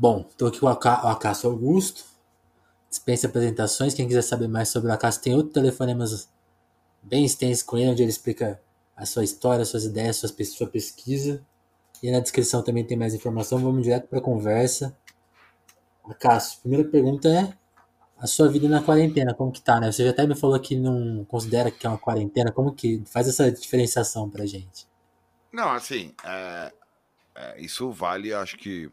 Bom, estou aqui com o Acácio Augusto. Dispensa apresentações. Quem quiser saber mais sobre o Acácio tem outro telefonemas bem extenso com ele, onde ele explica a sua história, suas ideias, sua pesquisa. E na descrição também tem mais informação. Vamos direto para a conversa. Acácio, primeira pergunta é a sua vida na quarentena, como que tá, né? Você já até me falou que não considera que é uma quarentena. Como que faz essa diferenciação pra gente? Não, assim, é, é, isso vale, acho que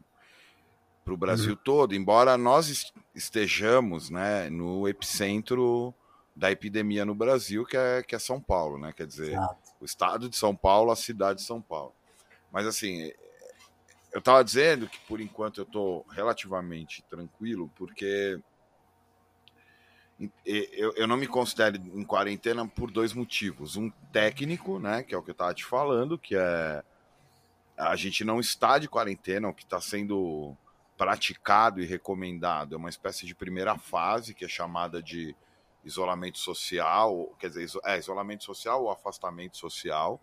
para o Brasil uhum. todo, embora nós estejamos né, no epicentro da epidemia no Brasil, que é, que é São Paulo, né? Quer dizer, Exato. o estado de São Paulo, a cidade de São Paulo. Mas assim, eu estava dizendo que por enquanto eu estou relativamente tranquilo, porque eu, eu não me considero em quarentena por dois motivos. Um técnico, né? Que é o que eu estava te falando, que é a gente não está de quarentena, o que está sendo praticado e recomendado é uma espécie de primeira fase, que é chamada de isolamento social, quer dizer, é isolamento social ou afastamento social,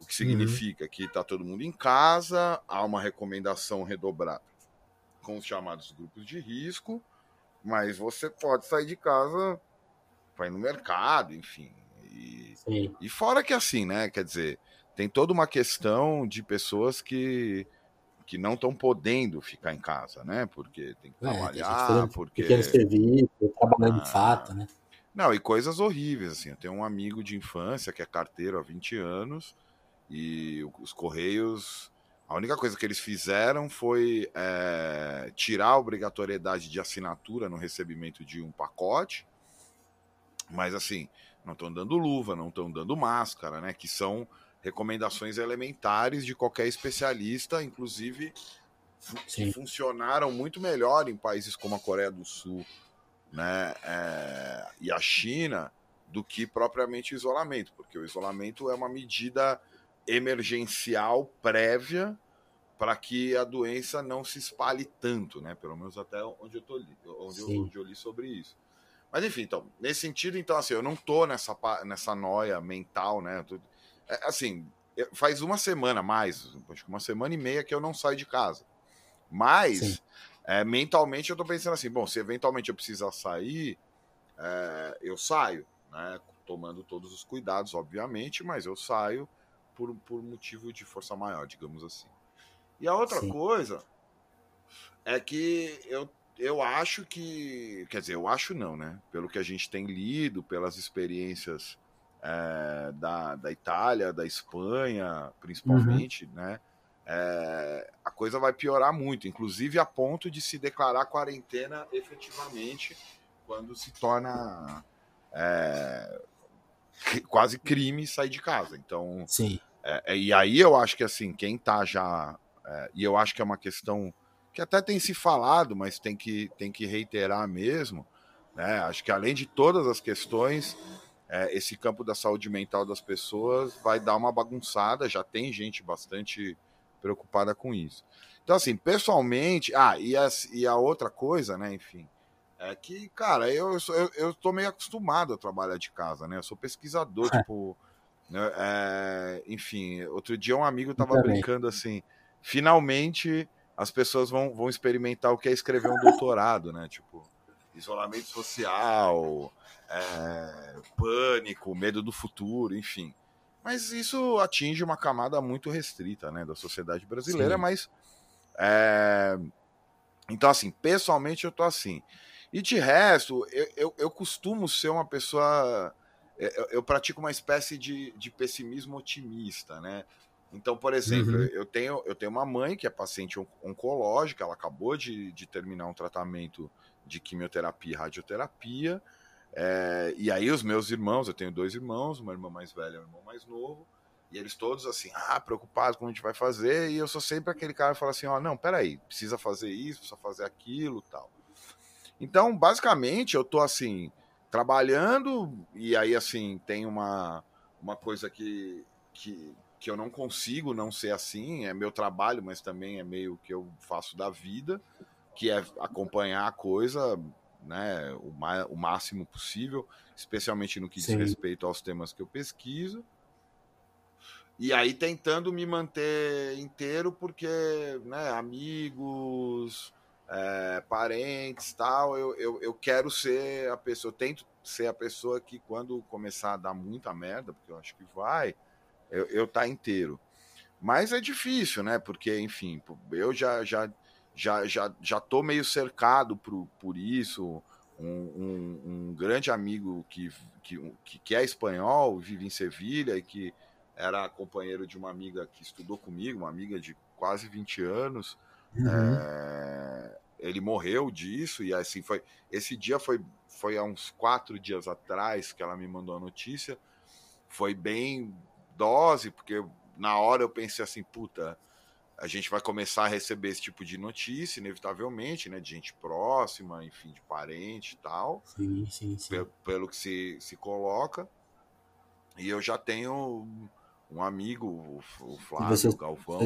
o que uhum. significa uhum. que está todo mundo em casa, há uma recomendação redobrada com os chamados grupos de risco, mas você pode sair de casa, vai no mercado, enfim. E, e fora que assim, né? Quer dizer, tem toda uma questão de pessoas que que não estão podendo ficar em casa, né? Porque tem que é, trabalhar, tem porque pequeno serviço, trabalhando ah, de fato, né? Não, e coisas horríveis assim. Eu tenho um amigo de infância que é carteiro há 20 anos e os correios a única coisa que eles fizeram foi é, tirar a obrigatoriedade de assinatura no recebimento de um pacote, mas assim, não estão dando luva, não estão dando máscara, né? Que são recomendações elementares de qualquer especialista, inclusive que funcionaram muito melhor em países como a Coreia do Sul né, é, e a China do que propriamente o isolamento, porque o isolamento é uma medida emergencial prévia para que a doença não se espalhe tanto, né? Pelo menos até onde eu tô onde eu, onde eu, li sobre isso. Mas enfim, então, nesse sentido, então assim, eu não tô nessa nessa noia mental, né? Tô, é, assim, faz uma semana mais, acho que uma semana e meia que eu não saio de casa. Mas é, mentalmente eu tô pensando assim, bom, se eventualmente eu precisar sair, é, eu saio, né? Tomando todos os cuidados, obviamente, mas eu saio por, por motivo de força maior, digamos assim. E a outra Sim. coisa é que eu, eu acho que. Quer dizer, eu acho não, né? Pelo que a gente tem lido, pelas experiências é, da, da Itália, da Espanha, principalmente, uhum. né? É, a coisa vai piorar muito, inclusive a ponto de se declarar quarentena efetivamente quando se torna é, quase crime sair de casa. Então, Sim. É, e aí eu acho que assim, quem tá já e eu acho que é uma questão que até tem se falado, mas tem que, tem que reiterar mesmo. Né? Acho que além de todas as questões, é, esse campo da saúde mental das pessoas vai dar uma bagunçada. Já tem gente bastante preocupada com isso. Então, assim, pessoalmente. Ah, e a, e a outra coisa, né, enfim, é que, cara, eu, eu, eu tô meio acostumado a trabalhar de casa, né? Eu sou pesquisador, tipo. Né, é, enfim, outro dia um amigo tava brincando assim finalmente as pessoas vão, vão experimentar o que é escrever um doutorado, né? Tipo, isolamento social, é, pânico, medo do futuro, enfim. Mas isso atinge uma camada muito restrita, né, da sociedade brasileira, Sim. mas é... então assim, pessoalmente eu tô assim. E de resto, eu, eu, eu costumo ser uma pessoa eu, eu, pratico uma espécie de, de pessimismo otimista, né? Então, por exemplo, uhum. eu, tenho, eu tenho uma mãe que é paciente oncológica, ela acabou de, de terminar um tratamento de quimioterapia e radioterapia. É, e aí os meus irmãos, eu tenho dois irmãos, uma irmã mais velha e um irmão mais novo, e eles todos assim, ah, preocupados como a gente vai fazer, e eu sou sempre aquele cara que fala assim, ó, oh, não, peraí, precisa fazer isso, precisa fazer aquilo tal. Então, basicamente, eu tô assim, trabalhando, e aí assim, tem uma, uma coisa que, que, que eu não consigo não ser assim, é meu trabalho, mas também é meio que eu faço da vida, que é acompanhar a coisa né, o, o máximo possível, especialmente no que Sim. diz respeito aos temas que eu pesquiso. E aí tentando me manter inteiro, porque né, amigos, é, parentes tal, eu, eu, eu quero ser a pessoa, eu tento ser a pessoa que quando começar a dar muita merda, porque eu acho que vai, eu, eu tá inteiro. Mas é difícil, né? Porque, enfim, eu já já já já, já tô meio cercado por, por isso. Um, um, um grande amigo que, que, que é espanhol, vive em Sevilha e que era companheiro de uma amiga que estudou comigo, uma amiga de quase 20 anos. Uhum. É, ele morreu disso e assim foi. Esse dia foi, foi há uns quatro dias atrás que ela me mandou a notícia. Foi bem dose, porque na hora eu pensei assim, puta, a gente vai começar a receber esse tipo de notícia, inevitavelmente, né? De gente próxima, enfim, de parente e tal. Sim, sim, sim. Pelo, pelo que se, se coloca. E eu já tenho um amigo, o Flávio você, Galvão,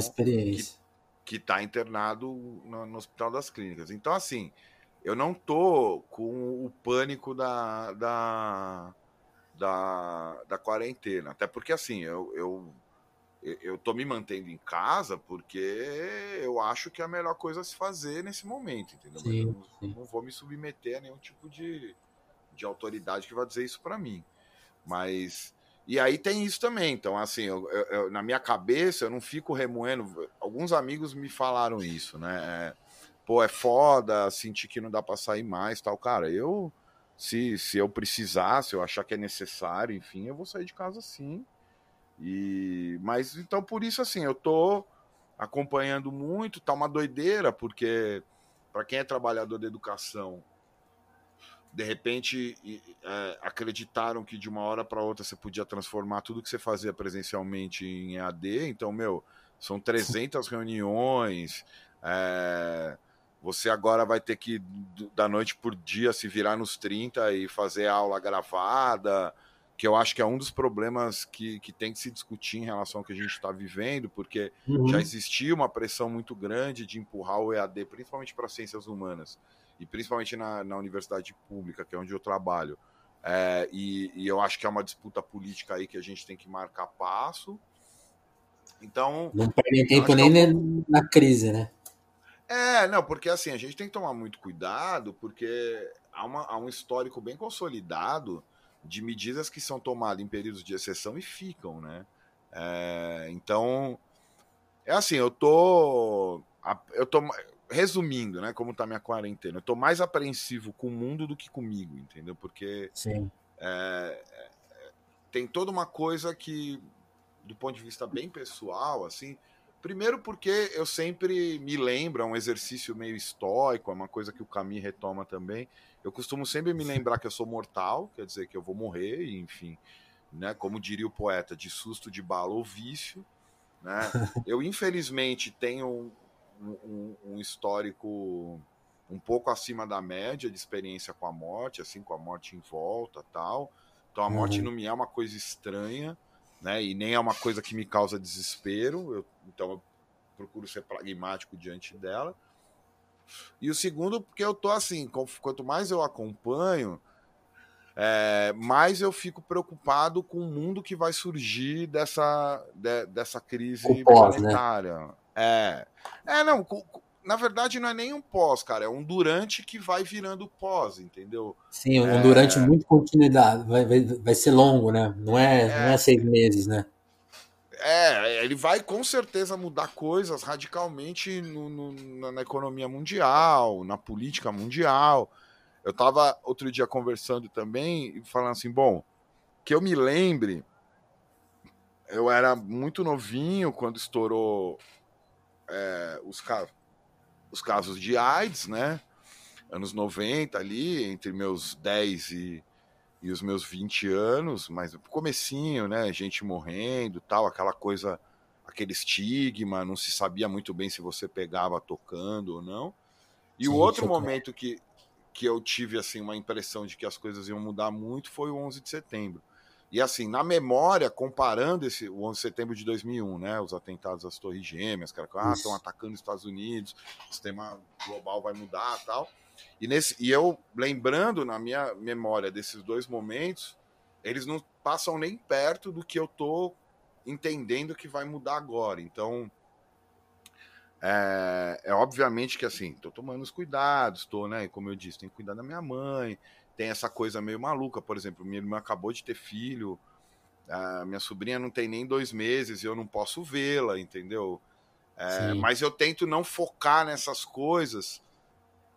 que está internado no, no, Hospital das Clínicas. Então, assim, eu não tô com o pânico da, da, da, da quarentena. Até porque, assim, eu, eu, eu tô me mantendo em casa porque eu acho que é a melhor coisa a se fazer nesse momento, entendeu? Sim, Mas eu não, não, vou me submeter a nenhum tipo de, de autoridade que vai dizer isso para mim. Mas e aí tem isso também. Então, assim, eu, eu, na minha cabeça, eu não fico remoendo. Alguns amigos me falaram isso, né? É, Pô, é foda, sentir que não dá para sair mais tal. Cara, eu, se, se eu precisar, se eu achar que é necessário, enfim, eu vou sair de casa sim. E, mas então, por isso, assim, eu tô acompanhando muito, tá uma doideira, porque para quem é trabalhador da educação, de repente é, acreditaram que de uma hora para outra você podia transformar tudo que você fazia presencialmente em EAD. Então, meu, são 300 reuniões. É, você agora vai ter que, da noite por dia, se virar nos 30 e fazer aula gravada, que eu acho que é um dos problemas que, que tem que se discutir em relação ao que a gente está vivendo, porque uhum. já existia uma pressão muito grande de empurrar o EAD, principalmente para ciências humanas e principalmente na, na universidade pública, que é onde eu trabalho. É, e, e, eu acho que é uma disputa política aí que a gente tem que marcar passo. Então. Não perde tempo nem é um... na crise, né? É, não, porque assim, a gente tem que tomar muito cuidado, porque há, uma, há um histórico bem consolidado de medidas que são tomadas em períodos de exceção e ficam, né? É, então, é assim, eu tô. Eu tô resumindo, né, como tá minha quarentena, eu tô mais apreensivo com o mundo do que comigo, entendeu? Porque. É, é, tem toda uma coisa que, do ponto de vista bem pessoal, assim, primeiro porque eu sempre me lembro, é um exercício meio estoico, é uma coisa que o Caminho retoma também, eu costumo sempre me lembrar que eu sou mortal, quer dizer que eu vou morrer, e, enfim, né, como diria o poeta, de susto de bala ou vício, né? Eu infelizmente tenho um, um, histórico um pouco acima da média de experiência com a morte, assim, com a morte em volta tal. Então a morte uhum. não me é uma coisa estranha, né? E nem é uma coisa que me causa desespero. Eu, então eu procuro ser pragmático diante dela. E o segundo, porque eu tô assim, quanto mais eu acompanho, é, mais eu fico preocupado com o mundo que vai surgir dessa, de, dessa crise pós, planetária. Né? É. É, não. Na verdade, não é nem um pós, cara. É um durante que vai virando pós, entendeu? Sim, um é... durante muito continuidade. Vai, vai, vai ser longo, né? Não é, é... não é seis meses, né? É, ele vai com certeza mudar coisas radicalmente no, no, na economia mundial, na política mundial. Eu estava outro dia conversando também falando assim, bom, que eu me lembre, eu era muito novinho quando estourou é, os, os casos de AIDS, né? Anos 90 ali, entre meus 10 e, e os meus 20 anos, mas comecinho, né? Gente morrendo, tal, aquela coisa, aquele estigma, não se sabia muito bem se você pegava tocando ou não. E Sim, o outro momento que, que eu tive assim uma impressão de que as coisas iam mudar muito foi o 11 de setembro. E assim, na memória, comparando esse, o 11 de setembro de 2001, né, os atentados às Torres Gêmeas, cara, ah, estão atacando os Estados Unidos, o sistema global vai mudar tal. E, nesse, e eu, lembrando na minha memória desses dois momentos, eles não passam nem perto do que eu tô entendendo que vai mudar agora. Então, É, é obviamente que assim, tô tomando os cuidados, tô, né? Como eu disse, tenho que cuidar da minha mãe, tem essa coisa meio maluca, por exemplo, minha irmã acabou de ter filho, a minha sobrinha não tem nem dois meses e eu não posso vê-la, entendeu? É, mas eu tento não focar nessas coisas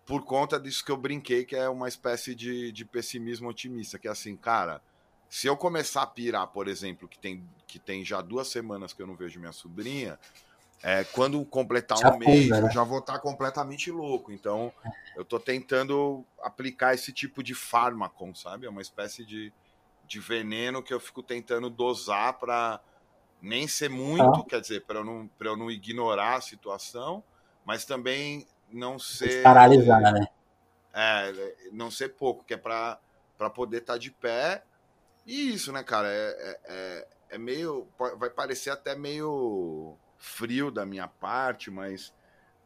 por conta disso que eu brinquei, que é uma espécie de, de pessimismo otimista, que é assim, cara, se eu começar a pirar, por exemplo, que tem, que tem já duas semanas que eu não vejo minha sobrinha, é, quando completar já um mês, né? eu já vou estar completamente louco. Então, eu estou tentando aplicar esse tipo de fármaco, sabe? É uma espécie de, de veneno que eu fico tentando dosar para nem ser muito, ah. quer dizer, para eu, não, eu não ignorar a situação, mas também não ser. Paralisar, né? É, não ser pouco, que é para poder estar tá de pé. E isso, né, cara? É, é, é, é meio. Vai parecer até meio frio da minha parte, mas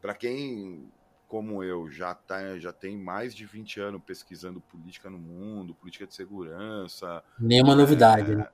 para quem como eu já tá, já tem mais de 20 anos pesquisando política no mundo, política de segurança. Nenhuma é... novidade, né?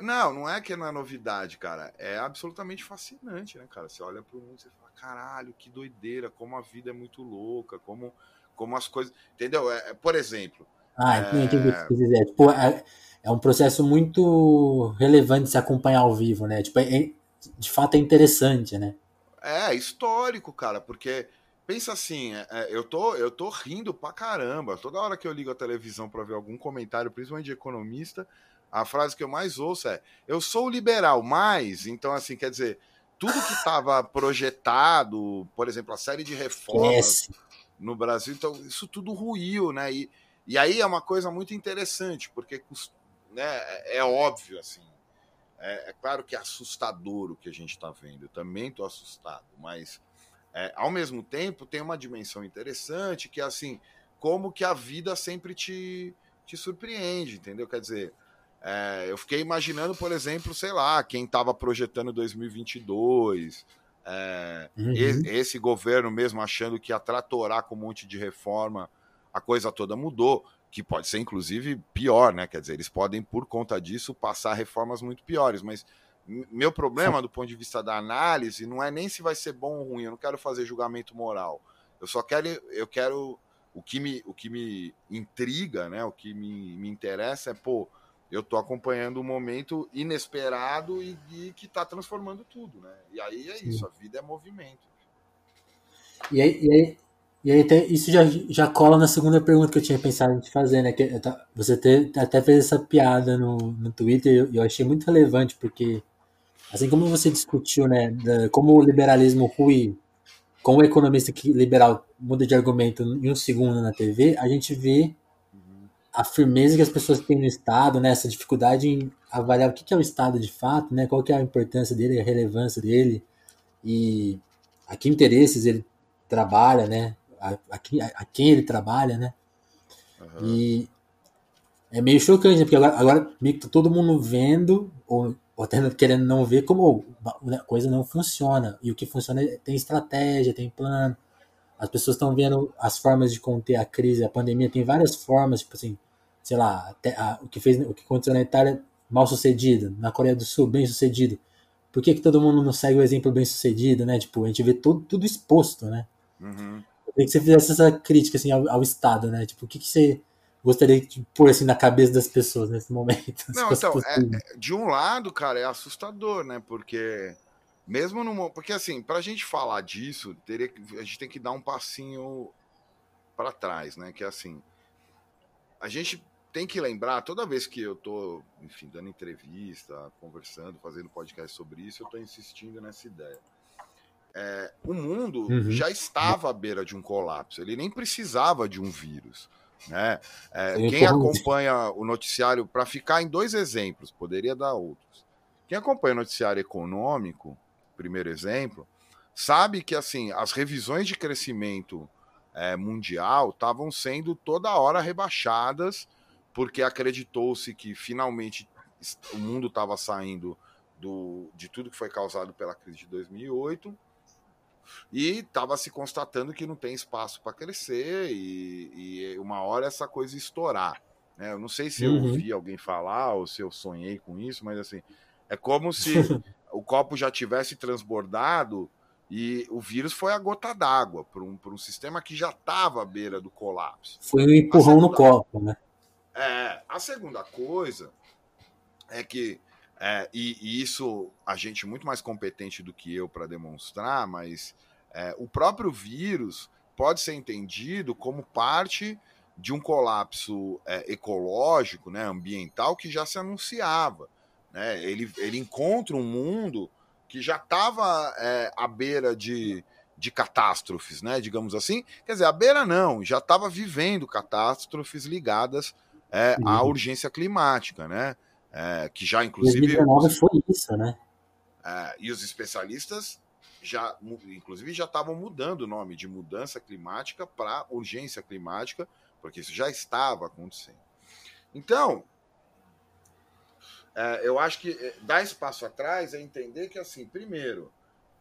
Não, não é que não é novidade, cara. É absolutamente fascinante, né, cara? Você olha pro mundo e fala, caralho, que doideira, como a vida é muito louca, como, como as coisas. Entendeu? É, é por exemplo. Ah, é... entendi o que dizer. Tipo, é, é um processo muito relevante se acompanhar ao vivo, né? Tipo, é, de fato é interessante, né? É, histórico, cara, porque pensa assim, é, é, eu, tô, eu tô rindo pra caramba. Toda hora que eu ligo a televisão para ver algum comentário, principalmente de economista, a frase que eu mais ouço é: eu sou liberal, mas. Então, assim, quer dizer, tudo que estava projetado, por exemplo, a série de reformas yes. no Brasil, então, isso tudo ruiu, né? E, e aí é uma coisa muito interessante, porque né, é, é óbvio, assim, é, é, claro que é assustador o que a gente está vendo. Eu também estou assustado, mas é, ao mesmo tempo tem uma dimensão interessante que é assim, como que a vida sempre te, te surpreende, entendeu? Quer dizer, é, eu fiquei imaginando, por exemplo, sei lá, quem estava projetando 2022, é, uhum. esse governo mesmo achando que ia tratorar com um monte de reforma, a coisa toda mudou que pode ser inclusive pior, né? Quer dizer, eles podem, por conta disso, passar reformas muito piores. Mas meu problema, do ponto de vista da análise, não é nem se vai ser bom ou ruim. Eu não quero fazer julgamento moral. Eu só quero, eu quero o que me, o que me intriga, né? O que me, me interessa é, pô, eu tô acompanhando um momento inesperado e, e que tá transformando tudo, né? E aí é Sim. isso, a vida é movimento. E aí, e aí e aí isso já, já cola na segunda pergunta que eu tinha pensado em te fazer, né? Que você te, até fez essa piada no, no Twitter e eu, eu achei muito relevante, porque assim como você discutiu, né, da, como o liberalismo rui, como o economista que liberal muda de argumento em um segundo na TV, a gente vê a firmeza que as pessoas têm no Estado, né, essa dificuldade em avaliar o que é o Estado de fato, né, qual que é a importância dele, a relevância dele e a que interesses ele trabalha, né, a, a, a quem ele trabalha, né? Uhum. E é meio chocante, né? Porque agora, agora meio que tá todo mundo vendo, ou, ou até querendo não ver, como a coisa não funciona. E o que funciona é, tem estratégia, tem plano. As pessoas estão vendo as formas de conter a crise, a pandemia tem várias formas, tipo assim, sei lá, a, o que fez o que aconteceu na Itália mal sucedido, na Coreia do Sul bem sucedido. Por que, que todo mundo não segue o exemplo bem sucedido, né? Tipo, a gente vê tudo, tudo exposto, né? Uhum. Eu queria que você fizesse essa crítica assim, ao, ao Estado, né? Tipo, o que, que você gostaria de pôr assim, na cabeça das pessoas nesse momento? Não, então, é, de um lado, cara, é assustador, né? Porque mesmo no. Porque assim, pra gente falar disso, teria, a gente tem que dar um passinho para trás, né? Que é assim. A gente tem que lembrar, toda vez que eu tô, enfim, dando entrevista, conversando, fazendo podcast sobre isso, eu tô insistindo nessa ideia é, o mundo uhum. já estava à beira de um colapso, ele nem precisava de um vírus. Né? É, quem acompanha o noticiário, para ficar em dois exemplos, poderia dar outros. Quem acompanha o noticiário econômico, primeiro exemplo, sabe que assim as revisões de crescimento é, mundial estavam sendo toda hora rebaixadas, porque acreditou-se que finalmente o mundo estava saindo do, de tudo que foi causado pela crise de 2008 e estava se constatando que não tem espaço para crescer e, e, uma hora essa coisa estourar. Né? Eu não sei se eu uhum. ouvi alguém falar ou se eu sonhei com isso, mas assim, é como se o copo já tivesse transbordado E o vírus foi a gota d'água para um, um sistema que já estava à beira do colapso. Foi o empurrão segunda, no copo, né? É, a segunda coisa é que, é, e, e, isso a gente muito mais competente do que eu para demonstrar, mas é, o próprio vírus pode ser entendido como parte de um colapso é, ecológico, né, ambiental, que já se anunciava. Né? Ele, ele encontra um mundo que já estava é, à beira de, de catástrofes, né, digamos assim. Quer dizer, à beira não, já estava vivendo catástrofes ligadas é, à urgência climática, né? É, que já inclusive 2019 foi isso, né? É, e os especialistas já, inclusive, já estavam mudando o nome de mudança climática para urgência climática, porque isso já estava acontecendo. Então, eu acho que é, dar espaço atrás é entender que, assim, primeiro,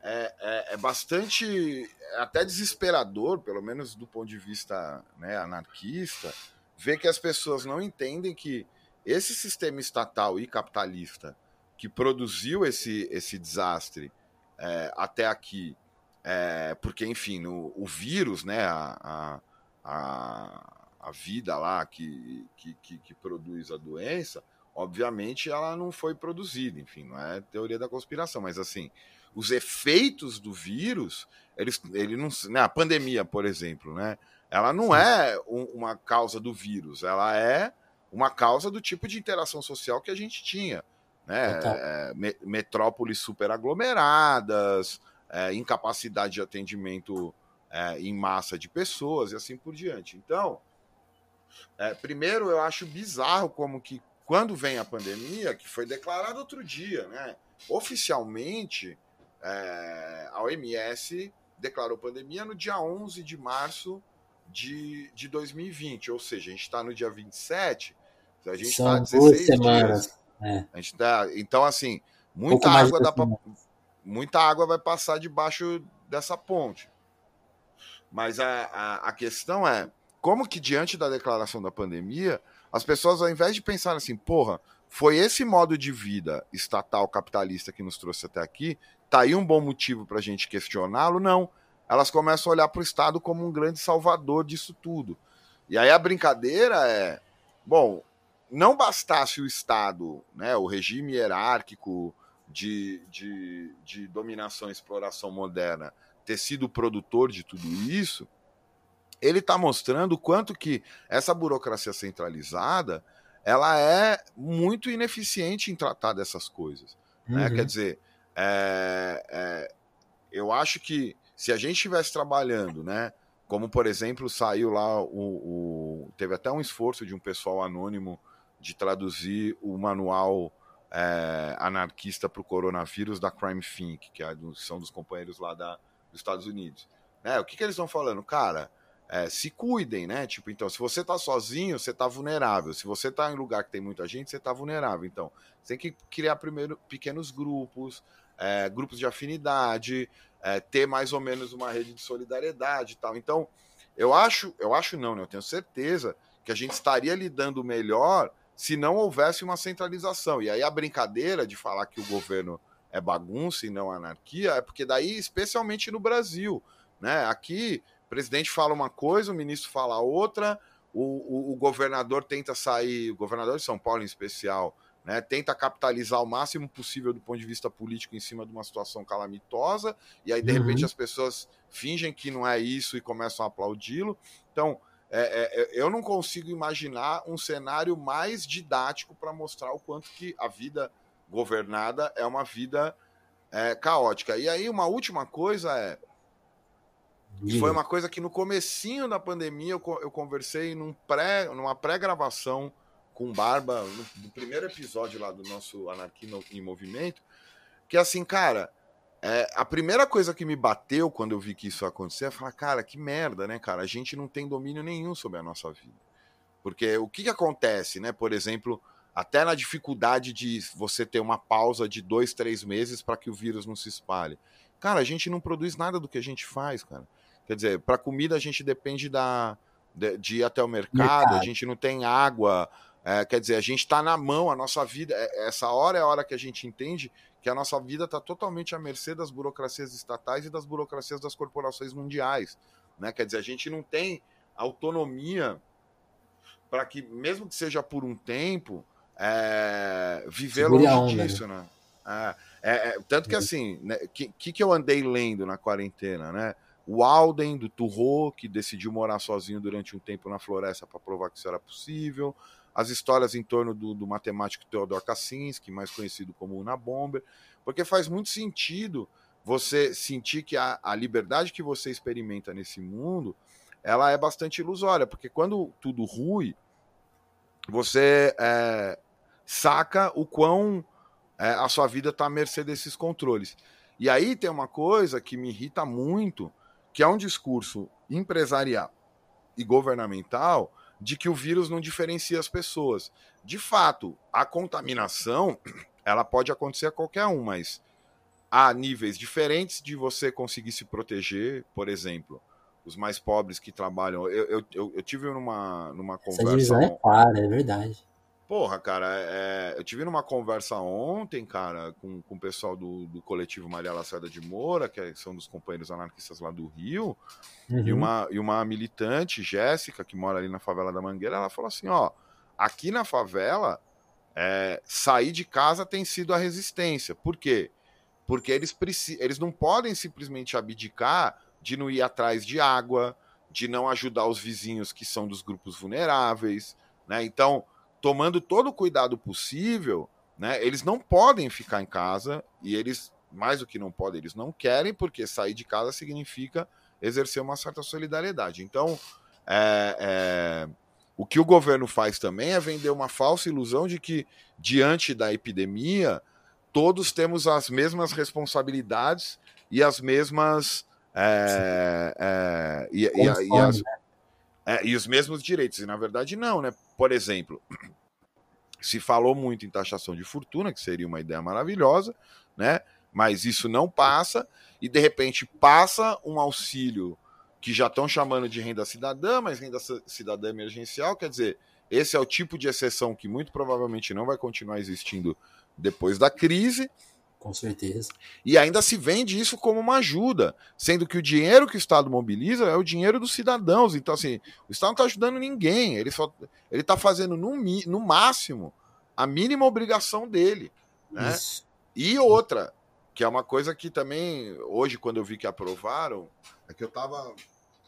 é, é, é, bastante, até desesperador, pelo menos do ponto de vista né, anarquista, ver que as pessoas não entendem que esse sistema estatal e capitalista que produziu esse, esse desastre é, até aqui, é, porque, enfim, no, o vírus, né, a, a, a vida lá que, que, que, que produz a doença, obviamente ela não foi produzida, enfim, não é teoria da conspiração, mas assim, os efeitos do vírus, eles, ele não, né, a pandemia, por exemplo, né, ela não Sim. é um, uma causa do vírus, ela é uma causa do tipo de interação social que a gente tinha, né, é, metrópoles superaglomeradas, é, incapacidade de atendimento é, em massa de pessoas e assim por diante. Então, é, primeiro, eu acho bizarro como que quando vem a pandemia, que foi declarado outro dia, né? Oficialmente, é, a OMS declarou pandemia no dia 11 de março de, de 2020, ou seja, a gente está no dia 27, a gente está 16 semanas. dias. É. A gente tá, então, assim, muita água, dá pra, muita água vai passar debaixo dessa ponte. Mas a, a, a questão é, como que diante da declaração da pandemia, as pessoas, ao invés de pensar assim, porra, foi esse modo de vida estatal capitalista que nos trouxe até aqui, tá aí um bom motivo para a gente questioná-lo? Não. Elas começam a olhar para o Estado como um grande salvador disso tudo. E aí a brincadeira é, bom, não bastasse o Estado, né, o regime hierárquico de, de, de dominação e exploração moderna, ter sido o produtor de tudo isso, ele está mostrando o quanto que essa burocracia centralizada ela é muito ineficiente em tratar dessas coisas. Né? Uhum. Quer dizer, é, é, eu acho que se a gente estivesse trabalhando, né, como por exemplo saiu lá o, o, teve até um esforço de um pessoal anônimo de traduzir o manual é, anarquista para o coronavírus da Crime Think, que é, são dos companheiros lá da, dos Estados Unidos. Né? O que, que eles estão falando, cara? É, se cuidem, né? Tipo, então, se você tá sozinho, você tá vulnerável. Se você tá em lugar que tem muita gente, você tá vulnerável. Então, você tem que criar primeiro pequenos grupos, é, grupos de afinidade, é, ter mais ou menos uma rede de solidariedade e tal. Então, eu acho, eu acho não, né? Eu tenho certeza que a gente estaria lidando melhor se não houvesse uma centralização. E aí a brincadeira de falar que o governo é bagunça e não anarquia é porque daí, especialmente no Brasil, né? Aqui o presidente fala uma coisa, o ministro fala outra, o, o, o governador tenta sair, o governador de São Paulo em especial, né, tenta capitalizar o máximo possível do ponto de vista político em cima de uma situação calamitosa, e aí de uhum. repente as pessoas fingem que não é isso e começam a aplaudi-lo. Então, é, é, é eu não consigo imaginar um cenário mais didático para mostrar o quanto que a vida governada é uma vida é, caótica. E aí, uma última coisa é e foi uma coisa que no comecinho da pandemia eu, eu conversei num pré, numa pré-gravação com Barba, no, no, primeiro episódio lá do nosso Anarquia em Movimento, que assim, cara, é, a primeira coisa que me bateu quando eu vi que isso ia acontecer é falar, cara, que merda, né, cara? A gente não tem domínio nenhum sobre a nossa vida. Porque o que, que acontece, né? Por exemplo, até na dificuldade de você ter uma pausa de dois, três meses para que o vírus não se espalhe. Cara, a gente não produz nada do que a gente faz, cara. Quer dizer, para comida a gente depende da, de, de, ir até o mercado, mercado, a gente não tem água, É, quer dizer, a gente está na mão, a nossa vida, é, essa hora é a hora que a gente entende que a nossa vida está totalmente à mercê das burocracias estatais e das burocracias das corporações mundiais. Né? Quer dizer, a gente não tem autonomia para que, mesmo que seja por um tempo, é, viver longe onda, disso, né? né? É, é, tanto que uhum. assim, o né, que, que eu andei lendo na quarentena, né? O Alden do Turro, que decidiu morar sozinho durante um tempo na floresta para provar que isso era possível. As histórias em torno do, do matemático Theodor Kaczynski, mais conhecido como Una Bomber, porque faz muito sentido você sentir que a, a liberdade que você experimenta nesse mundo ela é bastante ilusória, porque quando tudo rui, você é, saca o quão é, a sua vida está à mercê desses controles. E aí tem uma coisa que me irrita muito, que é um discurso empresarial e governamental de que o vírus não diferencia as pessoas. De fato, a contaminação ela pode acontecer a qualquer um, mas há níveis diferentes de você conseguir se proteger, por exemplo os mais pobres que trabalham. Eu, eu, eu, eu tive numa, numa conversa. Essa divisão é clara, é verdade. Porra, cara, é, eu tive numa conversa ontem, cara, com, com o pessoal do, do coletivo Maria Lacerda de Moura, que são dos companheiros anarquistas lá do Rio, uhum. e, uma, e uma militante, Jéssica, que mora ali na favela da Mangueira, ela falou assim: ó, aqui na favela, é, sair de casa tem sido a resistência. Por quê? Porque eles, eles não podem simplesmente abdicar de não ir atrás de água, de não ajudar os vizinhos que são dos grupos vulneráveis, né? Então, tomando todo o cuidado possível, né? Eles não podem ficar em casa e eles, mais do que não podem, eles não querem, porque sair de casa significa exercer uma certa solidariedade. Então, é, é, o que o governo faz também é vender uma falsa ilusão de que, diante da epidemia, todos temos as mesmas responsabilidades e as mesmas é, é, e, e, e, as? É, e, os mesmos direitos. E na verdade, não, né? Por exemplo, se falou muito em taxação de fortuna, que seria uma ideia maravilhosa, né? Mas isso não passa, e de repente passa um auxílio que já estão chamando de renda cidadã, mas renda cidadã emergencial, quer dizer, esse é o tipo de exceção que muito provavelmente não vai continuar existindo depois da crise, com certeza. E ainda se vende isso como uma ajuda, sendo que o dinheiro que o Estado mobiliza é o dinheiro dos cidadãos. Então, assim, o Estado não está ajudando ninguém. Ele só ele está fazendo, no, no máximo, a mínima obrigação dele. Né? Isso. E outra, que é uma coisa que também, hoje, quando eu vi que aprovaram, é que eu estava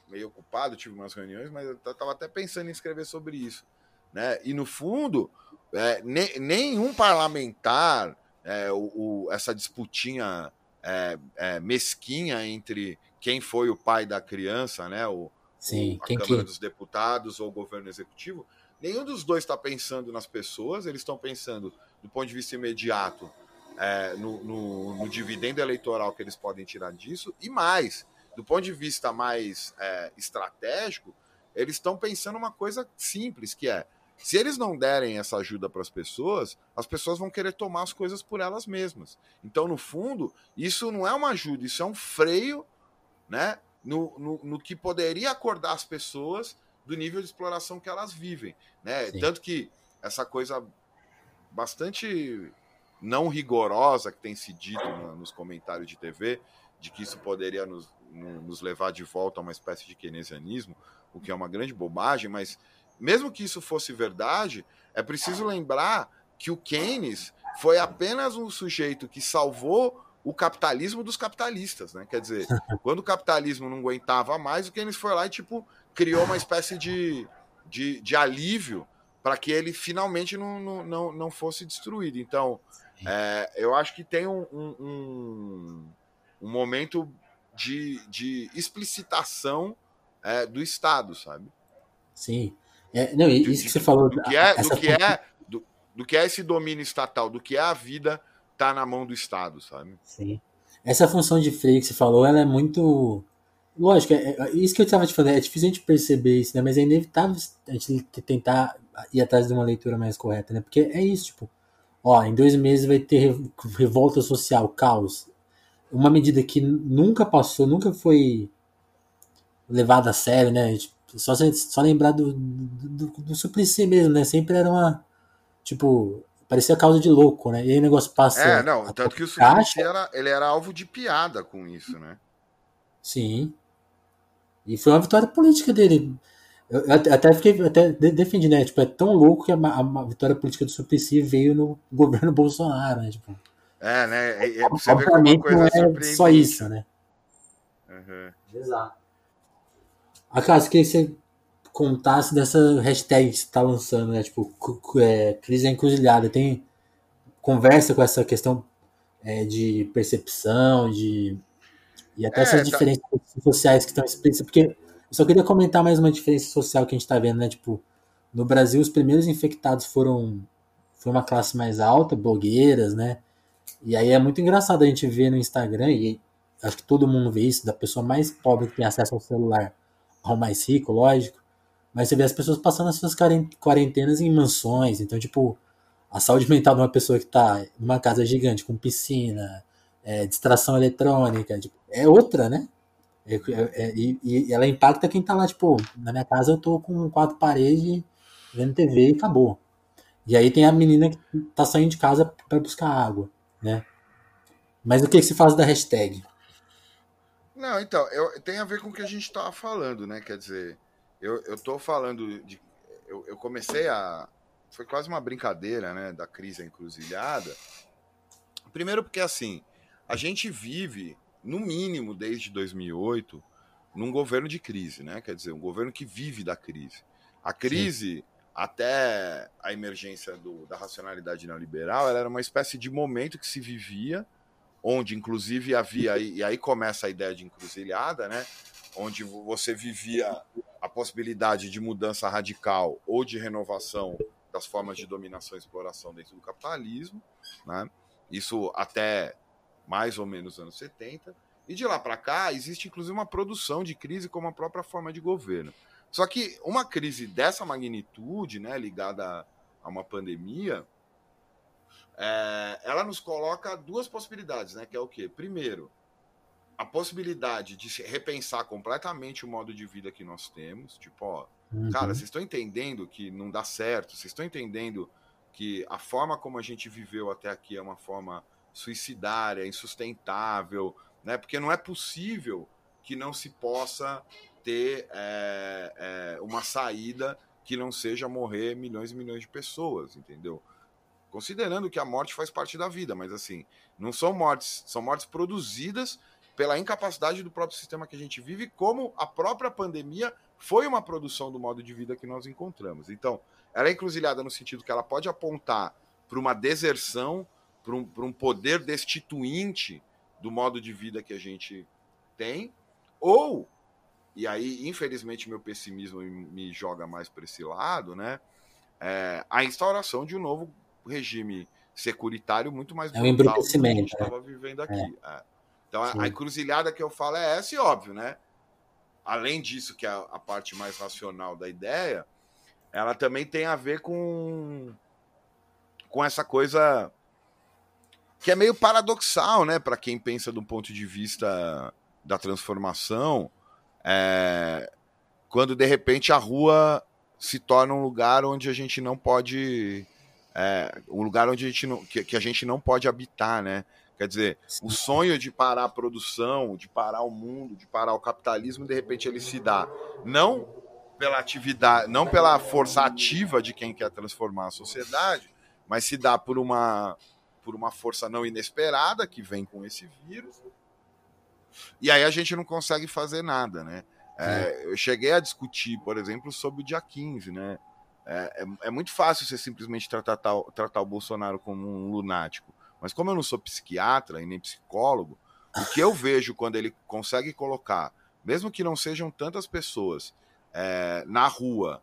meio ocupado, tive umas reuniões, mas eu estava até pensando em escrever sobre isso. Né? E, no fundo, é, ne, nenhum parlamentar é, o, o, essa disputinha é, é, mesquinha entre quem foi o pai da criança, né? O, Sim, o, a Câmara que... dos Deputados ou o governo executivo. Nenhum dos dois está pensando nas pessoas, eles estão pensando, do ponto de vista imediato, é, no, no, no, dividendo eleitoral que eles podem tirar disso, e mais, do ponto de vista mais é, estratégico, eles estão pensando uma coisa simples, que é se eles não derem essa ajuda para as pessoas, as pessoas vão querer tomar as coisas por elas mesmas. Então, no fundo, isso não é uma ajuda, isso é um freio né, no, no, no que poderia acordar as pessoas do nível de exploração que elas vivem. Né? Tanto que essa coisa bastante não rigorosa que tem se dito nos comentários de TV, de que isso poderia nos, nos levar de volta a uma espécie de keynesianismo, o que é uma grande bobagem, mas mesmo que isso fosse verdade, é preciso lembrar que o Keynes foi apenas um sujeito que salvou o capitalismo dos capitalistas, né? Quer dizer, quando o capitalismo não aguentava mais, o Keynes foi lá e tipo criou uma espécie de, de, de alívio para que ele finalmente não, não, não, fosse destruído. Então, é, eu acho que tem um, um, um momento de, de explicitação é, do Estado, sabe? Sim. É, não, isso que você falou. Do que é, do que é, do, do, que é esse domínio estatal, do que é a vida tá na mão do Estado, sabe? Sim. Essa função de freio que você falou, ela é muito. Lógico, é, é isso que eu estava te falando, é difícil a gente perceber isso, né? Mas é inevitável a gente tentar ir atrás de uma leitura mais correta, né? Porque é isso, tipo, ó, em dois meses vai ter revolta social, caos. Uma medida que nunca passou, nunca foi levada a sério, né? Só, só lembrar do, do, do, Suplicy mesmo, né? Sempre era uma. Tipo, parecia causa de louco, né? E aí o negócio passa. É, não, tanto que o Suplicy era, ele era alvo de piada com isso, né? Sim. E foi uma vitória política dele. Eu até fiquei até defendi, né? Tipo, é tão louco que a, a vitória política do Suplicy veio no governo Bolsonaro, né? Tipo, é, né? E, você vê como coisa não é só isso, né? Uhum. Exato. Acaso, queria que você contasse dessa hashtag que você tá lançando, né? Tipo, é, crise encruzilhada. Tem conversa com essa questão é, de percepção, de e até é, essas tá... diferenças sociais que estão explícitas, porque eu só queria comentar mais uma diferença social que a gente está vendo, né? Tipo, no Brasil os primeiros infectados foram foi uma classe mais alta, blogueiras, né? E aí é muito engraçado a gente ver no Instagram, e acho que todo mundo vê isso, da pessoa mais pobre que tem acesso ao celular ao mais rico, lógico. Mas você vê as pessoas passando as suas quarentenas em mansões. Então, tipo, a saúde mental de uma pessoa que está numa casa gigante, com piscina, é, distração eletrônica, tipo, é outra, né? É, é, é, e, e, ela impacta quem tá lá, tipo, na minha casa eu tô com quatro paredes, vendo TV e acabou. E aí tem a menina que tá saindo de casa para buscar água, né? Mas o que, que se faz da hashtag? Não, então, eu, tem a ver com o que a gente estava falando, né? Quer dizer, eu, eu tô falando de. Eu, eu comecei a. Foi quase uma brincadeira, né? Da crise encruzilhada. Primeiro, porque assim, a gente vive, no mínimo desde 2008, num governo de crise, né? Quer dizer, um governo que vive da crise. A crise, Sim. até a emergência do, da racionalidade neoliberal, ela era uma espécie de momento que se vivia, onde inclusive havia, e aí começa a ideia de encruzilhada, né? Onde você vivia a possibilidade de mudança radical ou de renovação das formas de dominação e exploração dentro do capitalismo, né? Isso até mais ou menos anos 70. E de lá para cá, existe inclusive uma produção de crise como a própria forma de governo. Só que uma crise dessa magnitude, né, ligada a uma pandemia, é, ela nos coloca duas possibilidades, né? Que é o quê? Primeiro, a possibilidade de repensar completamente o modo de vida que nós temos. Tipo, ó, uhum. cara, vocês estão entendendo que não dá certo? Vocês estão entendendo que a forma como a gente viveu até aqui é uma forma suicidária, insustentável, né? Porque não é possível que não se possa ter é, é, uma saída que não seja morrer milhões e milhões de pessoas, entendeu? Considerando que a morte faz parte da vida, mas assim, não são mortes, são mortes produzidas pela incapacidade do próprio sistema que a gente vive, como a própria pandemia foi uma produção do modo de vida que nós encontramos. Então, ela é encruzilhada no sentido que ela pode apontar para uma deserção para um, um poder destituinte do modo de vida que a gente tem, ou, e aí, infelizmente, meu pessimismo me joga mais para esse lado, né? É, a instauração de um novo regime securitário muito mais é um brutal do que a gente estava né? vivendo aqui. É. É. Então, Sim. a encruzilhada que eu falo é essa, e óbvio, né? Além disso, que é a parte mais racional da ideia, ela também tem a ver com, com essa coisa que é meio paradoxal, né, para quem pensa do ponto de vista da transformação, é, quando de repente a rua se torna um lugar onde a gente não pode, é, um lugar onde a gente não, que, que, a gente não pode habitar, né? Quer dizer, Sim. o sonho de parar a produção, de parar o mundo, de parar o capitalismo, de repente ele se dá não pela atividade, não pela força ativa de quem quer transformar a sociedade, mas se dá por uma por uma força não inesperada que vem com esse vírus. E aí a gente não consegue fazer nada, né? É, eu cheguei a discutir, por exemplo, sobre o dia 15, né? É, é, é muito fácil você simplesmente tratar, tratar o Bolsonaro como um lunático. Mas como eu não sou psiquiatra e nem psicólogo, o que eu vejo quando ele consegue colocar, mesmo que não sejam tantas pessoas é, na rua,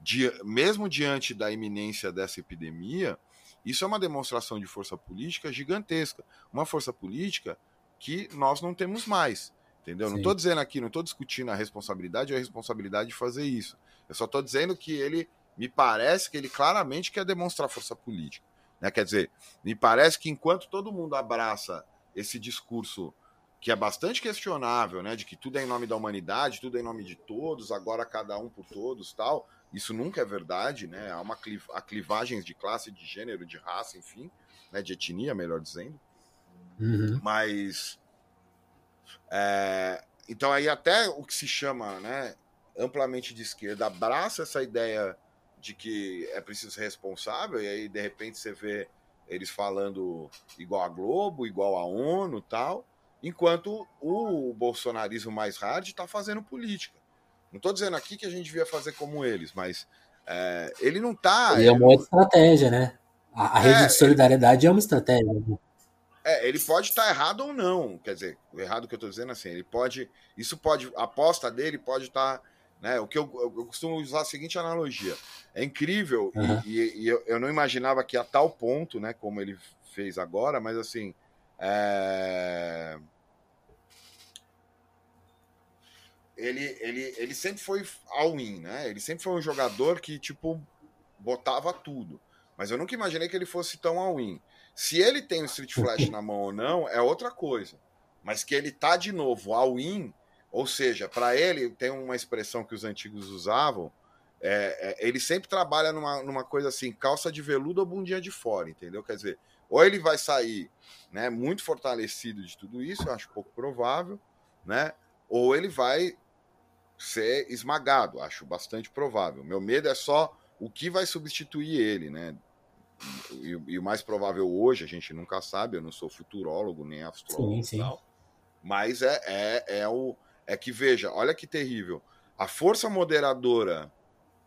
di mesmo diante da iminência dessa epidemia, isso é uma demonstração de força política gigantesca. Uma força política que nós não temos mais. Entendeu? Sim. Não estou dizendo aqui, não estou discutindo a responsabilidade ou a responsabilidade de fazer isso. Eu só estou dizendo que ele, me parece que ele claramente quer demonstrar força política. Né? Quer dizer, me parece que enquanto todo mundo abraça esse discurso que é bastante questionável, né? De que tudo é em nome da humanidade, tudo é em nome de todos, agora cada um por todos, tal. Isso nunca é verdade, né? Há uma cliv há clivagens de classe, de gênero, de raça, enfim, né? De etnia, melhor dizendo. Uhum. Mas é, então aí até o que se chama, né? Amplamente de esquerda abraça essa ideia de que é preciso ser responsável e aí de repente você vê eles falando igual a Globo, igual a ONU, tal enquanto o bolsonarismo mais hard está fazendo política. Não estou dizendo aqui que a gente devia fazer como eles, mas é, ele não está. É uma outra estratégia, né? A, a rede é, de solidariedade ele, é uma estratégia. Né? É, ele pode estar tá errado ou não. Quer dizer, o errado que eu estou dizendo assim, ele pode. Isso pode. A aposta dele pode estar. Tá, né, o que eu, eu, costumo usar a seguinte analogia. É incrível, uhum. e, e, eu, eu, não imaginava que a tal ponto, né, como ele fez agora, mas assim. É ele, ele, ele sempre foi all-in, né? Ele sempre foi um jogador que, tipo, botava tudo. Mas eu nunca imaginei que ele fosse tão all-in. Se ele tem o Street Flash na mão ou não, é outra coisa. Mas que ele tá de novo all-in, ou seja, para ele, tem uma expressão que os antigos usavam, é, é, ele sempre trabalha numa, numa coisa assim, calça de veludo ou bundinha de fora, entendeu? Quer dizer, ou ele vai sair né, muito fortalecido de tudo isso, eu acho pouco provável, né? Ou ele vai ser esmagado, acho bastante provável. Meu medo é só o que vai substituir ele, né? E, e, o mais provável hoje, a gente nunca sabe, eu não sou futurólogo nem astrólogo sim, sim. Tal, mas é, é, é, o, é que, veja, olha que terrível, a força moderadora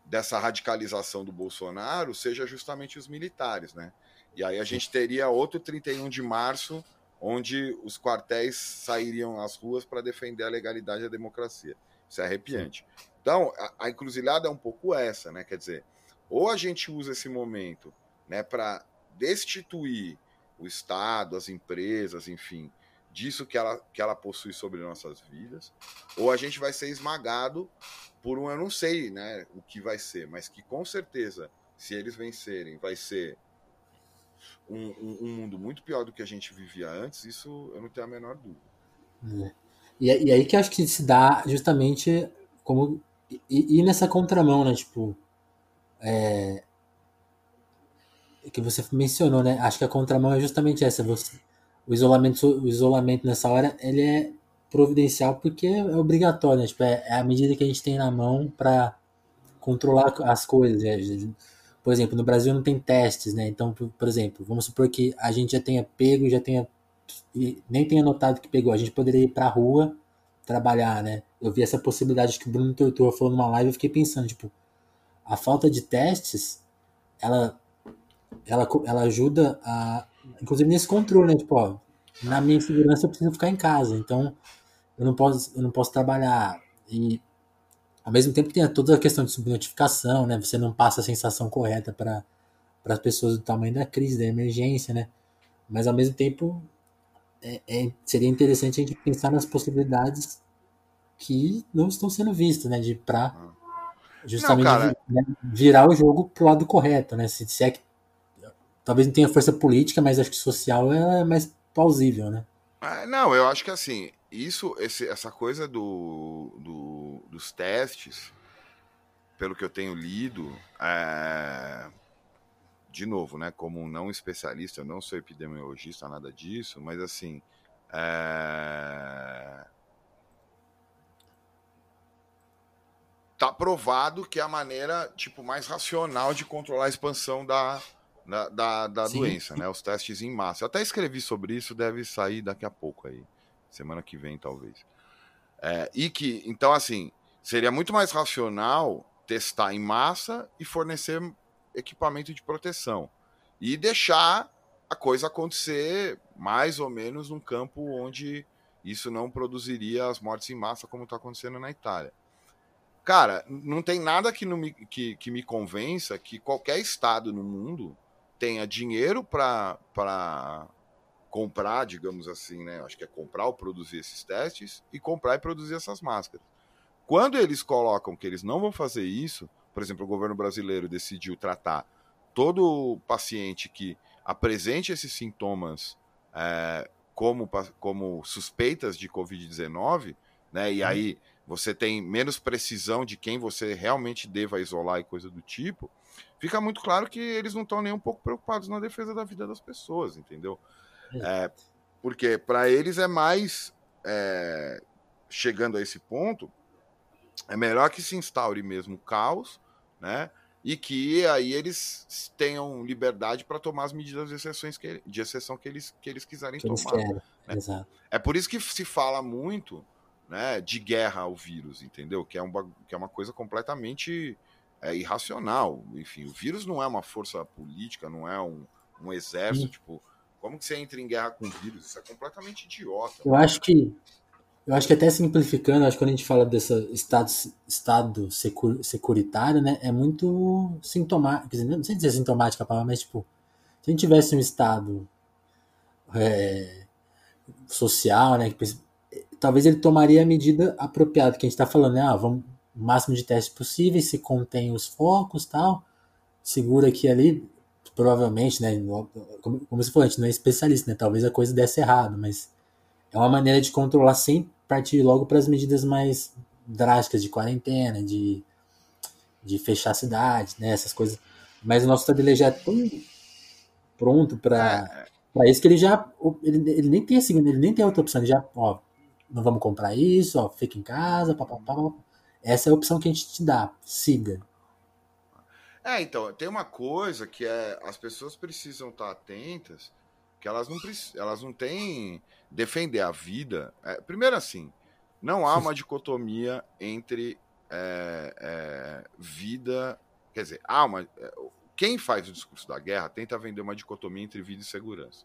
dessa radicalização do Bolsonaro seja justamente os militares, né? E aí a gente teria outro 31 de março, onde os quartéis sairiam às ruas para defender a legalidade e a democracia. Isso é arrepiante. Então, a, a encruzilhada é um pouco essa, né? Quer dizer, ou a gente usa esse momento né, para destituir o Estado, as empresas, enfim, disso que ela, que ela possui sobre nossas vidas, ou a gente vai ser esmagado por um, eu não sei né, o que vai ser, mas que com certeza, se eles vencerem, vai ser um, um, um mundo muito pior do que a gente vivia antes, isso eu não tenho a menor dúvida. É. E, e aí que acho que se dá justamente como. E, e nessa contramão, né? Tipo. É, que você mencionou, né? Acho que a contramão é justamente essa. Você, o, isolamento, o isolamento nessa hora ele é providencial porque é obrigatório, né? Tipo, é, é a medida que a gente tem na mão para controlar as coisas. Né? Por exemplo, no Brasil não tem testes, né? Então, por, por exemplo, vamos supor que a gente já tenha pego, já tenha nem tenha notado que pegou. A gente poderia ir pra rua trabalhar, né? Eu vi essa possibilidade que o Bruno Tortura falou numa live e fiquei pensando, tipo, a falta de testes, ela, ela, ela ajuda a, inclusive nesse controle, né? Tipo, ó, na minha segurança eu preciso ficar em casa, então eu não posso, eu não posso trabalhar. E ao mesmo tempo tem toda a questão de subnotificação, né? Você não passa a sensação correta para as pessoas do tamanho da crise, da emergência, né? Mas ao mesmo tempo é, é, seria interessante a gente pensar nas possibilidades que não estão sendo vistas, né? De para justamente não, né, virar o jogo pro lado correto, né? Se, se é que talvez não tenha força política, mas acho que social é mais plausível, né? É, não, eu acho que assim, isso, esse, essa coisa do, do, dos testes, pelo que eu tenho lido, é, de novo, né, como não especialista, eu não sou epidemiologista, nada disso, mas assim, é... tá provado que é a maneira tipo mais racional de controlar a expansão da, da, da, da doença, né? Os testes em massa. Eu até escrevi sobre isso, deve sair daqui a pouco aí, semana que vem talvez. É, e que, então assim, seria muito mais racional testar em massa e fornecer equipamento de proteção e deixar a coisa acontecer mais ou menos num campo onde isso não produziria as mortes em massa como está acontecendo na Itália. Cara, não tem nada que, me, que, que me convença que qualquer estado no mundo tenha dinheiro para comprar, digamos assim, né? Acho que é comprar ou produzir esses testes e comprar e produzir essas máscaras. Quando eles colocam que eles não vão fazer isso, por exemplo, o governo brasileiro decidiu tratar todo paciente que apresente esses sintomas é, como, como suspeitas de Covid-19, né? E uhum. aí você tem menos precisão de quem você realmente deva isolar e coisa do tipo, fica muito claro que eles não estão nem um pouco preocupados na defesa da vida das pessoas, entendeu? É, porque para eles é mais é, chegando a esse ponto, é melhor que se instaure mesmo caos, né? E que aí eles tenham liberdade para tomar as medidas de, exceções que, de exceção que eles, que eles quiserem que tomar. Eles né? É por isso que se fala muito né, de guerra ao vírus, entendeu? Que é, um, que é uma coisa completamente é, irracional. Enfim, o vírus não é uma força política, não é um, um exército, Sim. tipo, como que você entra em guerra com o vírus? Isso é completamente idiota. Eu acho que eu acho que até simplificando, acho que quando a gente fala desse estado, estado secur, securitário, né, é muito sintomático, não sei dizer sintomática a palavra, mas tipo, se a gente tivesse um estado é, social, né, talvez ele tomaria a medida apropriada, que a gente está falando, né? Ah, vamos o máximo de testes possíveis, se contém os focos tal, segura aqui ali, provavelmente, né? Como, como você falou, a gente não é especialista, né? Talvez a coisa desse errado, mas é uma maneira de controlar sem partir logo para as medidas mais drásticas de quarentena, de, de fechar a cidade, né? Essas coisas. Mas o nosso ele já é tão pronto para para isso que ele já ele, ele nem tem assim, ele nem tem outra opção, ele já, ó, não vamos comprar isso, ó, fica em casa, papapá. Essa é a opção que a gente te dá, siga. É, então, tem uma coisa que é as pessoas precisam estar atentas, que elas não elas não têm defender a vida. É, primeiro assim, não há uma dicotomia entre é, é, vida, quer dizer, há uma é, quem faz o discurso da guerra tenta vender uma dicotomia entre vida e segurança.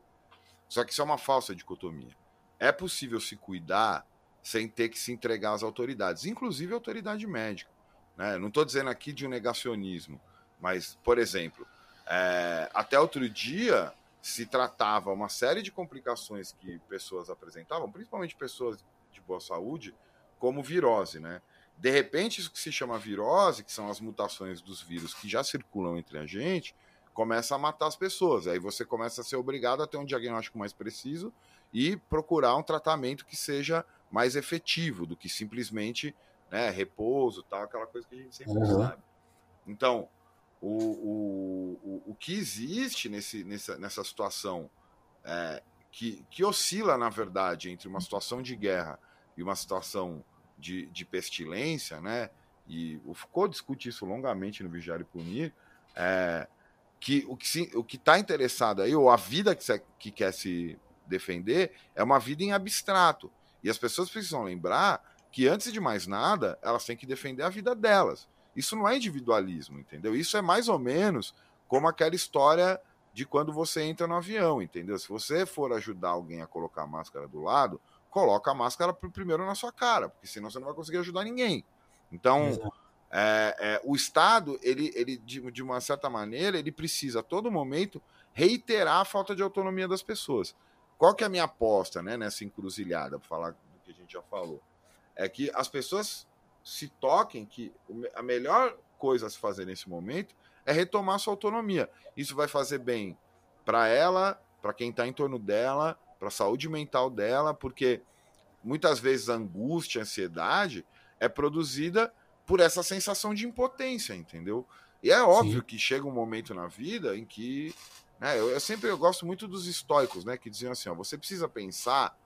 Só que isso é uma falsa dicotomia é possível se cuidar sem ter que se entregar às autoridades, inclusive a autoridade médica. Né? Não estou dizendo aqui de um negacionismo, mas, por exemplo, é, até outro dia se tratava uma série de complicações que pessoas apresentavam, principalmente pessoas de boa saúde, como virose, né? De repente, isso que se chama virose, que são as mutações dos vírus que já circulam entre a gente, começa a matar as pessoas. Aí você começa a ser obrigado a ter um diagnóstico mais preciso e procurar um tratamento que seja mais efetivo do que simplesmente né, repouso, tal, aquela coisa que a gente sempre uhum. sabe. Então, o, o, o, o, que existe nesse, nessa, nessa situação é, que, que oscila, na verdade, entre uma situação de guerra e uma situação de, de pestilência, né? E o Foucault discute isso longamente no Vigiar e Punir, é, que o que está interessado aí, ou a vida que, se, que quer se defender é uma vida em abstrato. E as pessoas precisam lembrar que, antes de mais nada, elas têm que defender a vida delas. Isso não é individualismo, entendeu? Isso é mais ou menos como aquela história de quando você entra no avião, entendeu? Se você for ajudar alguém a colocar a máscara do lado, coloca a máscara primeiro na sua cara, porque senão você não vai conseguir ajudar ninguém. Então, é, é, o Estado, ele, ele de, de, uma certa maneira, ele precisa a todo momento reiterar a falta de autonomia das pessoas. Qual que é a minha aposta né, nessa encruzilhada, para falar do que a gente já falou? É que as pessoas se toquem que a melhor coisa a se fazer nesse momento é retomar sua autonomia. Isso vai fazer bem para ela, para quem está em torno dela, para a saúde mental dela, porque muitas vezes a angústia, a ansiedade é produzida por essa sensação de impotência, entendeu? E é óbvio Sim. que chega um momento na vida em que né? Eu, eu, sempre eu gosto muito dos estoicos, né? Que diziam assim: ó, você precisa pensar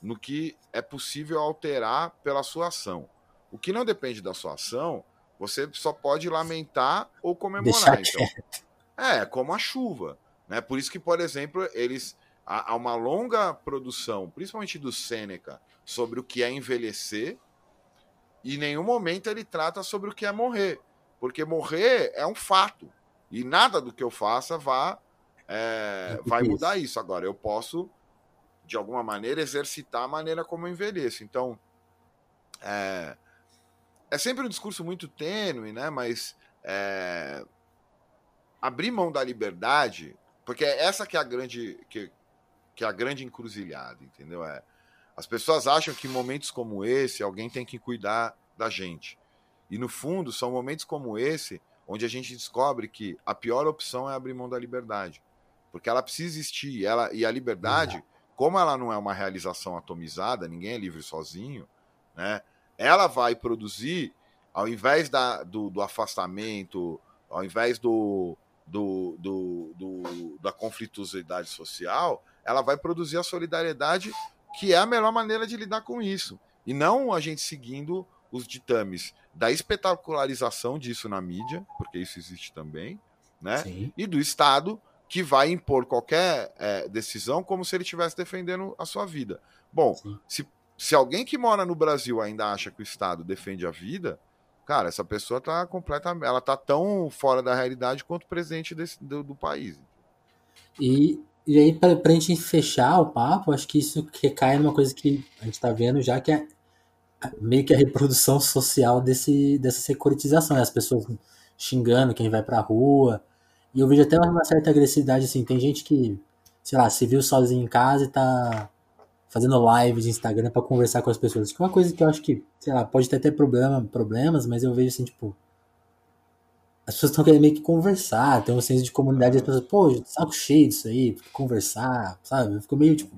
no que é possível alterar pela sua ação. O que não depende da sua ação, você só pode lamentar ou comemorar. Então, é, como a chuva. Né? Por isso que, por exemplo, eles há, uma longa produção, principalmente do Sêneca, sobre o que é envelhecer, e em nenhum momento ele trata sobre o que é morrer. Porque morrer é um fato. E nada do que eu faça vá é, vai mudar isso. Agora, eu posso, de alguma maneira, exercitar a maneira como eu envelheço. Então, é, é sempre um discurso muito tênue, né? Mas é, abrir mão da liberdade, porque essa que é a grande, que, que é a grande encruzilhada, entendeu? É, as pessoas acham que momentos como esse alguém tem que cuidar da gente. E no fundo, são momentos como esse onde a gente descobre que a pior opção é abrir mão da liberdade porque ela precisa existir. Ela, e a liberdade, como ela não é uma realização atomizada, ninguém é livre sozinho, né? Ela vai produzir, ao invés da, do, do afastamento, ao invés do, do, do, do, da conflituosidade social, ela vai produzir a solidariedade, que é a melhor maneira de lidar com isso. E não a gente seguindo os ditames da espetacularização disso na mídia, porque isso existe também, né? Sim. E do Estado, que vai impor qualquer é, decisão como se ele estivesse defendendo a sua vida. Bom, se, se alguém que mora no Brasil ainda acha que o Estado defende a vida, cara, essa pessoa tá completamente. Ela tá tão fora da realidade quanto o presidente desse, do, do país. E, e aí, para a gente fechar o papo, acho que isso recai numa coisa que a gente está vendo já, que é meio que a reprodução social desse, dessa securitização, né? as pessoas xingando quem vai pra rua, e eu vejo até uma certa agressividade, assim, tem gente que, sei lá, se viu sozinho em casa e tá fazendo live de Instagram para conversar com as pessoas. Que é uma coisa que eu acho que, sei lá, pode ter até problema, problemas, mas eu vejo assim, tipo, as pessoas estão querendo meio que conversar, tem um senso de comunidade, as pessoas, pô, saco cheio disso aí, conversar, sabe? Ficou meio tipo.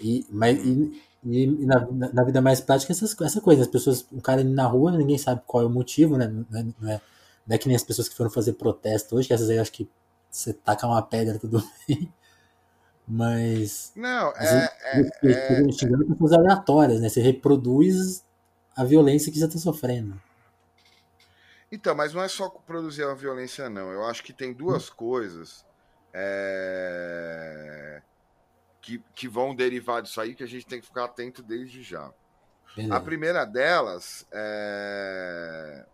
E, mas, e, e na, na, vida mais prática, essas, essa coisa, as pessoas, um cara na rua, ninguém sabe qual é o motivo, né? Não é, não é não é que nem as pessoas que foram fazer protesto hoje, que essas aí eu acho que você taca uma pedra, tudo bem. Mas. Não, é. é, é, é chegando com coisas aleatórias, né? Você reproduz a violência que você está sofrendo. Então, mas não é só produzir a violência, não. Eu acho que tem duas hum. coisas é... que, que vão derivar disso aí que a gente tem que ficar atento desde já. Beleza. A primeira delas é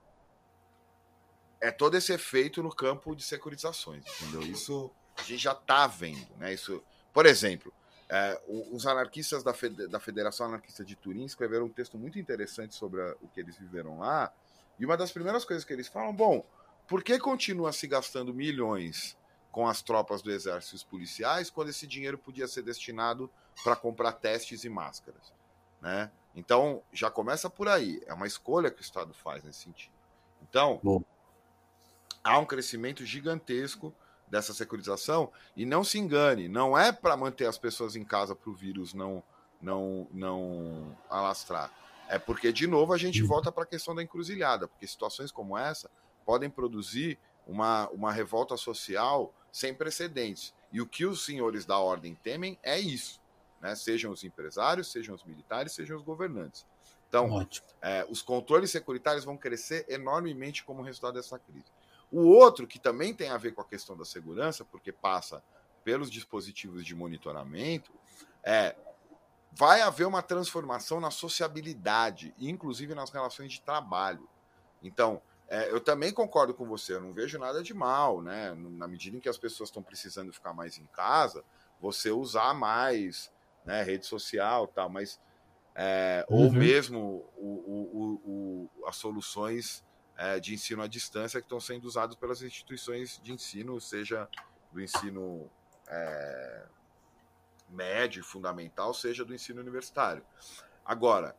é todo esse efeito no campo de securitizações, entendeu? Isso a gente já está vendo, né? Isso, por exemplo, é, os anarquistas da, Fede, da Federação Anarquista de Turim escreveram um texto muito interessante sobre a, o que eles viveram lá. E uma das primeiras coisas que eles falam, bom, por que continua se gastando milhões com as tropas do exército e os policiais quando esse dinheiro podia ser destinado para comprar testes e máscaras, né? Então já começa por aí. É uma escolha que o Estado faz nesse sentido. Então, Bom há um crescimento gigantesco dessa securitização e não se engane, não é para manter as pessoas em casa para o vírus não não não alastrar. É porque de novo a gente volta para a questão da encruzilhada, porque situações como essa podem produzir uma, uma revolta social sem precedentes. E o que os senhores da ordem temem é isso, né? Sejam os empresários, sejam os militares, sejam os governantes. Então, é, os controles securitários vão crescer enormemente como resultado dessa crise. O outro, que também tem a ver com a questão da segurança, porque passa pelos dispositivos de monitoramento, é vai haver uma transformação na sociabilidade, inclusive nas relações de trabalho. Então, é, eu também concordo com você, eu não vejo nada de mal, né? Na medida em que as pessoas estão precisando ficar mais em casa, você usar mais né, rede social tal, mas é, uhum. ou mesmo o, o, o, as soluções é, de ensino à distância que estão sendo usados pelas instituições de ensino, seja do ensino é, médio, fundamental, seja do ensino universitário. Agora,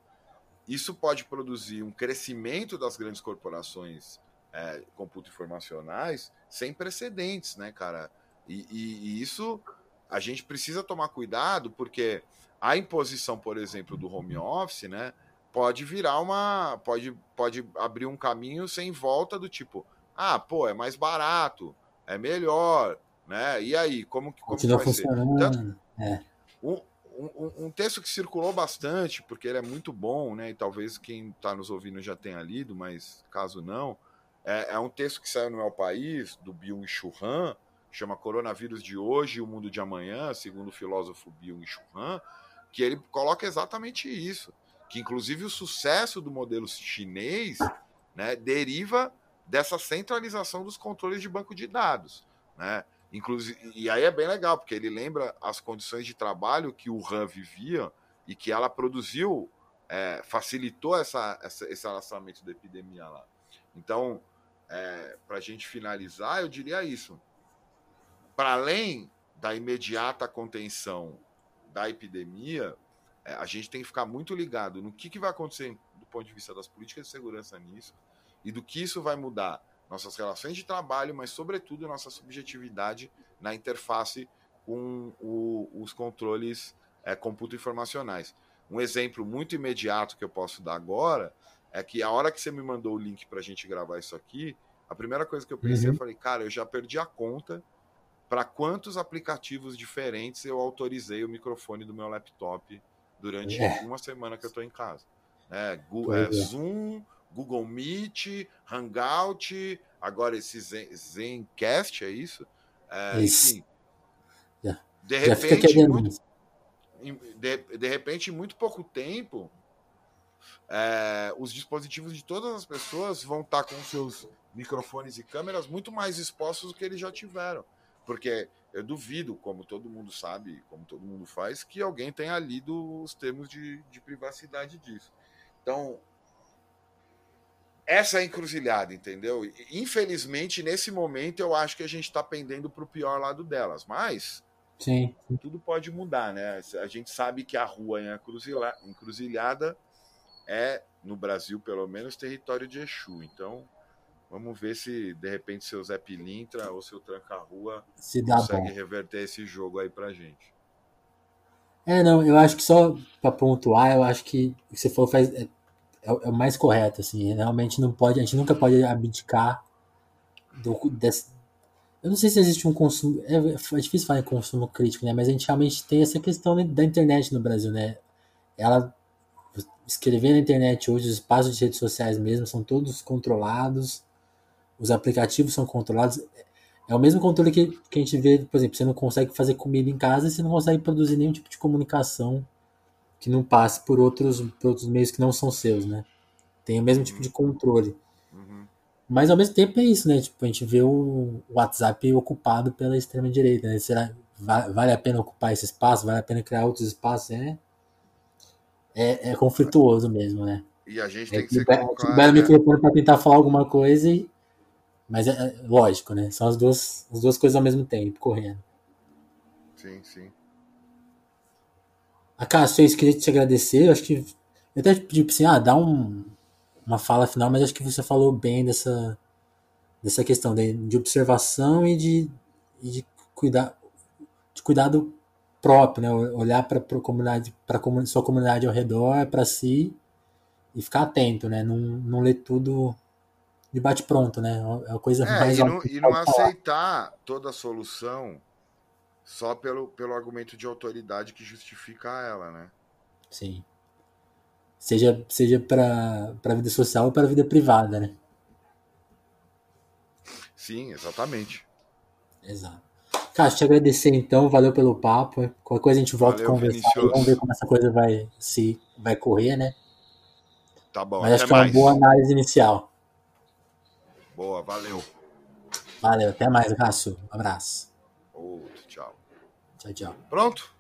isso pode produzir um crescimento das grandes corporações é, computo-informacionais sem precedentes, né, cara? E, e, e, isso a gente precisa tomar cuidado, porque a imposição, por exemplo, do home office, né? Pode virar uma. Pode, pode abrir um caminho sem volta do tipo, ah, pô, é mais barato, é melhor, né? E aí, como, como Continua vai ser? Tanto, é. um, um, um, texto que circulou bastante, porque ele é muito bom, né? E talvez quem está nos ouvindo já tenha lido, mas caso não, é, é um texto que saiu no El País, do Byung-Chul Han, chama Coronavírus de Hoje e o Mundo de Amanhã, segundo o filósofo Byung-Chul Han, que ele coloca exatamente isso que inclusive o sucesso do modelo chinês né, deriva dessa centralização dos controles de banco de dados. Né? Inclusive, e aí é bem legal, porque ele lembra as condições de trabalho que o Han vivia e que ela produziu, é, facilitou essa, essa, esse relacionamento da epidemia lá. Então, é, para a gente finalizar, eu diria isso. Para além da imediata contenção da epidemia, a gente tem que ficar muito ligado no que, que vai acontecer do ponto de vista das políticas de segurança nisso e do que isso vai mudar nossas relações de trabalho, mas, sobretudo, nossa subjetividade na interface com o, os controles é, computo informacionais. Um exemplo muito imediato que eu posso dar agora é que a hora que você me mandou o link para a gente gravar isso aqui, a primeira coisa que eu pensei, uhum. eu falei, cara, eu já perdi a conta para quantos aplicativos diferentes eu autorizei o microfone do meu laptop durante é. uma semana que eu estou em casa. É, Google, é, Zoom, Google Meet, Hangout, agora esse Zen, Zencast, é isso? É, isso. Enfim, de repente, muito, de, de repente, em muito pouco tempo, é, os dispositivos de todas as pessoas vão estar com seus microfones e câmeras muito mais expostos do que eles já tiveram. Porque eu duvido, como todo mundo sabe, como todo mundo faz, que alguém tenha lido os termos de, de privacidade disso. Então, essa é a encruzilhada, entendeu? Infelizmente, nesse momento, eu acho que a gente está pendendo para o pior lado delas. Mas Sim. tudo pode mudar, né? A gente sabe que a rua em encruzilhada é, no Brasil, pelo menos, território de Exu. Então, vamos ver se, de repente, seu Zé Pilintra ou seu Tranca-Rua consegue bom. reverter esse jogo aí pra gente. É, não, eu acho que só para pontuar, eu acho que o que você falou faz, é, é, o mais correto, assim, realmente não pode, a gente nunca pode abdicar do, desse, eu não sei se existe um consumo, é, é difícil falar em consumo crítico, né, mas a gente realmente tem essa questão da internet no Brasil, né, ela escrever na internet hoje, os espaços de redes sociais mesmo são todos controlados, os aplicativos são controlados. É o mesmo controle que, que a gente vê, por exemplo, você não consegue fazer comida em casa e você não consegue produzir nenhum tipo de comunicação que não passe por outros, por outros meios que não são seus, né? Tem o mesmo tipo de controle. Uhum. Mas ao mesmo tempo é isso, né? Tipo, a gente vê o WhatsApp ocupado pela extrema-direita, né? Será vale a pena ocupar esse espaço? Vale a pena criar outros espaços? É, é, é conflituoso mesmo, né? E a gente é tem que, que ser colocar... Libera o né? microfone para tentar falar alguma coisa, e... mas é, é, lógico, né? São as duas, as duas coisas ao mesmo tempo, correndo. Sim, sim. A Cássio, eu queria te agradecer. Eu acho que. Eu até pedi assim, ah, dá um, uma fala final, mas acho que você falou bem dessa, dessa questão de, de observação e de, e de cuidar de cuidado próprio, né? Olhar para a comunidade, para sua comunidade ao redor, para si e ficar atento, né? Não, não ler tudo de bate pronto, né? É a coisa é, mais e não, e não aceitar toda a solução só pelo, pelo argumento de autoridade que justifica ela, né? Sim. Seja, seja para a vida social ou para a vida privada, né? Sim, exatamente. Exato. Cara, te agradecer então, valeu pelo papo. Qualquer coisa a gente volta valeu, a conversar. Vamos ver como essa coisa vai se vai correr, né? Tá bom. Mas acho que é uma boa análise inicial. Boa, valeu. Valeu, até mais, Cássio. Um abraço. Outro, tchau. Tchau, tchau. Pronto?